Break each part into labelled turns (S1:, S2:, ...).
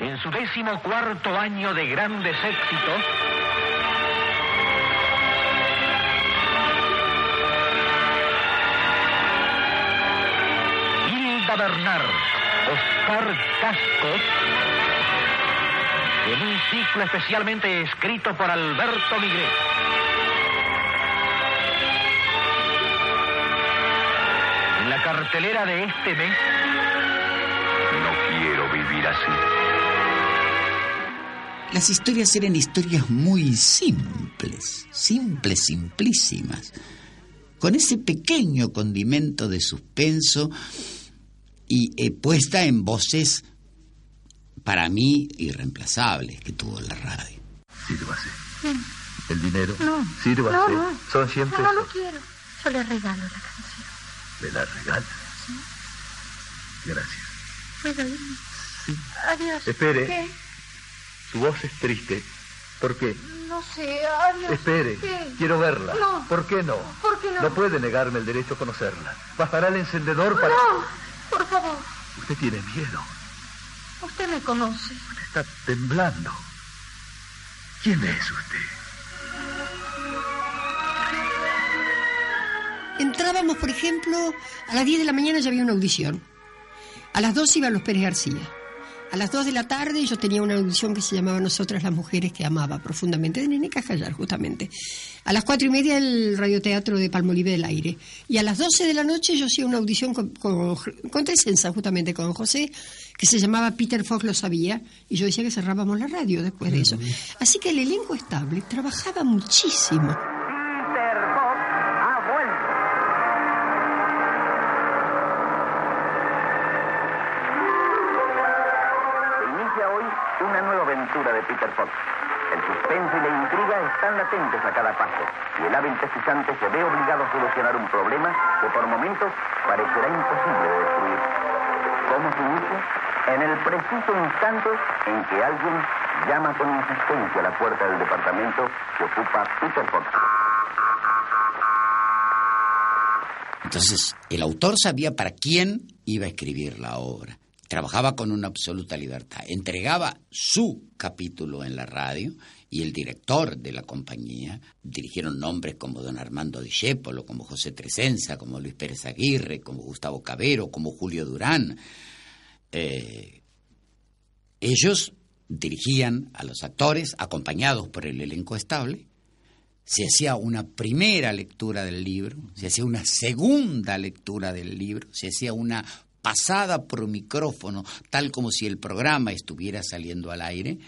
S1: En su décimo cuarto año de grandes éxitos, Hilda Bernard, Oscar Cascos, en un ciclo especialmente escrito por Alberto Miguel. En la cartelera de este mes, vivir así.
S2: Las historias eran historias muy simples, simples, simplísimas, con ese pequeño condimento de suspenso y eh, puesta en voces para mí irreemplazables que tuvo la radio.
S3: Sírvase. El dinero.
S4: No.
S3: Sírvase.
S4: No, no.
S3: Son 100
S4: No,
S3: pesos.
S4: no lo quiero. Yo le regalo la canción.
S3: ¿Me la regala? Gracias.
S4: ¿Puedo irme? Adiós.
S3: Espere.
S4: ¿Qué?
S3: Su voz es triste. ¿Por qué?
S4: No sé, adiós.
S3: Espere.
S4: ¿Qué?
S3: Quiero verla.
S4: No.
S3: ¿Por qué no?
S4: ¿Por qué no?
S3: No puede negarme el derecho a conocerla. Bastará el encendedor para...
S4: No, por favor.
S3: Usted tiene miedo.
S4: Usted me conoce.
S3: Está temblando. ¿Quién es usted?
S5: Entrábamos, por ejemplo, a las 10 de la mañana ya había una audición. A las 2 iban los Pérez García. A las 2 de la tarde yo tenía una audición que se llamaba Nosotras las Mujeres que amaba profundamente, de Nene Cajayar, justamente. A las cuatro y media el radioteatro de Palmolive del Aire. Y a las 12 de la noche yo hacía una audición con, con, con Tresenza, justamente con José, que se llamaba Peter Fox lo sabía, y yo decía que cerrábamos la radio después de eso. Así que el elenco estable trabajaba muchísimo.
S1: De Peter Fox. El suspense y la intriga están latentes a cada paso y el hábil se ve obligado a solucionar un problema que por momentos parecerá imposible de destruir. ¿Cómo se inicia? En el preciso instante en que alguien llama con insistencia a la puerta del departamento que ocupa Peter Fox.
S2: Entonces, el autor sabía para quién iba a escribir la obra. Trabajaba con una absoluta libertad. Entregaba su capítulo en la radio y el director de la compañía dirigieron nombres como don Armando Discépolo, como José Tresenza, como Luis Pérez Aguirre, como Gustavo Cabero, como Julio Durán. Eh, ellos dirigían a los actores acompañados por el elenco estable se hacía una primera lectura del libro, se hacía una segunda lectura del libro, se hacía una pasada por micrófono, tal como si el programa estuviera saliendo al aire,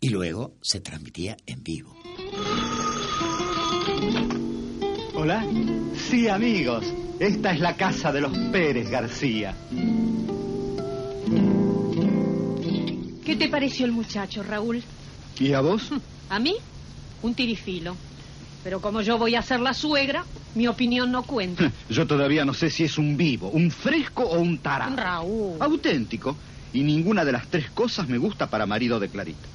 S2: y luego se transmitía en vivo.
S6: Hola. Sí, amigos. Esta es la casa de los Pérez García.
S7: ¿Qué te pareció el muchacho, Raúl?
S6: ¿Y a vos?
S7: ¿A mí? Un tirifilo. Pero como yo voy a ser la suegra, mi opinión no cuenta.
S6: Yo todavía no sé si es un vivo, un fresco o un tarado.
S7: Raúl.
S6: Auténtico. Y ninguna de las tres cosas me gusta para marido de Clarita.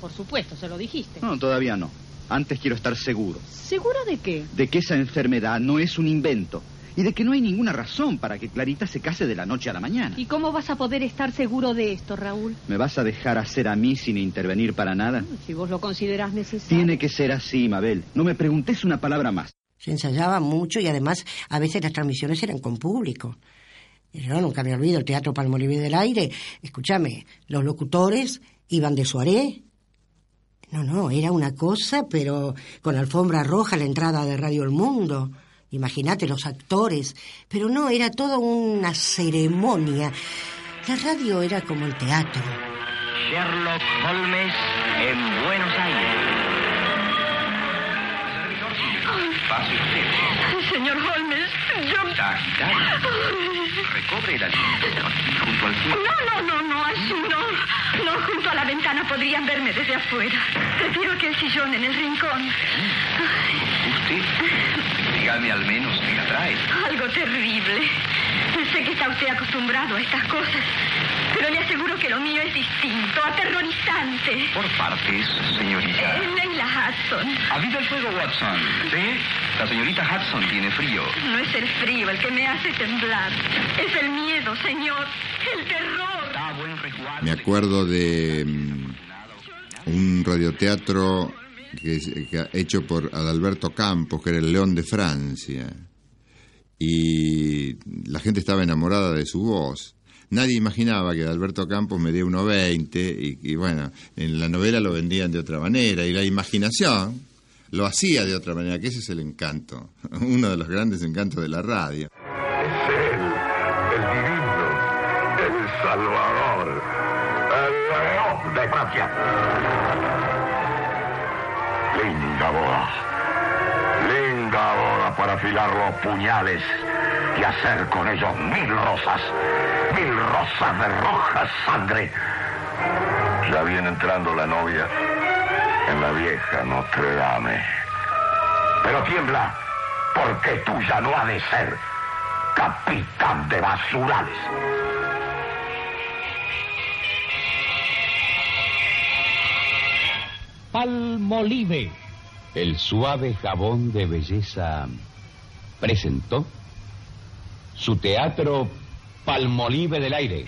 S7: Por supuesto, se lo dijiste.
S6: No, todavía no. Antes quiero estar seguro
S7: ¿Seguro de qué?
S6: de que esa enfermedad no es un invento y de que no hay ninguna razón para que Clarita se case de la noche a la mañana.
S7: ¿Y cómo vas a poder estar seguro de esto, Raúl?
S6: ¿Me vas a dejar hacer a mí sin intervenir para nada?
S7: Si vos lo considerás necesario.
S6: Tiene que ser así, Mabel. No me preguntes una palabra más.
S5: Se ensayaba mucho y además a veces las transmisiones eran con público. Yo nunca me olvido el Teatro Palmolive del Aire. Escúchame, los locutores iban de soirée. No, no, era una cosa, pero con alfombra roja la entrada de Radio El Mundo. Imagínate los actores. Pero no, era toda una ceremonia. La radio era como el teatro.
S1: Sherlock Holmes en Buenos Aires. Pase usted.
S4: Señor Holmes, yo...
S1: Agitado. Recobre el aliento. Junto al suelo.
S4: No, no, no, no, así no. No, Junto a la ventana podrían verme desde afuera. Prefiero aquel sillón en el rincón.
S8: ¿Usted? Dígame al menos qué la trae.
S4: Algo terrible. Sé que está usted acostumbrado a estas cosas, pero le aseguro que lo mío es distinto, aterrorizante.
S8: Por partes, señorita.
S4: Eh, Leila Hudson.
S8: ¡Aviva el fuego, Watson! ¿Sí? La señorita Hudson tiene frío.
S4: No es el frío el que me hace temblar. Es el miedo, señor. El terror.
S9: Me acuerdo de mm, un radioteatro que, que hecho por Adalberto Campos, que era el León de Francia. Y la gente estaba enamorada de su voz. Nadie imaginaba que Adalberto Campos medía 1,20 y, y bueno, en la novela lo vendían de otra manera y la imaginación lo hacía de otra manera, que ese es el encanto, uno de los grandes encantos de la radio.
S10: Es él, el divino, el salvador, el de Francia. Linda boda. Afilar los puñales y hacer con ellos mil rosas. Mil rosas de roja sangre. Ya viene entrando la novia en la vieja Notre Dame. Pero tiembla, porque tú ya no has de ser capitán de basurales.
S11: Palmolive, el suave jabón de belleza, presentó su teatro Palmolive del aire.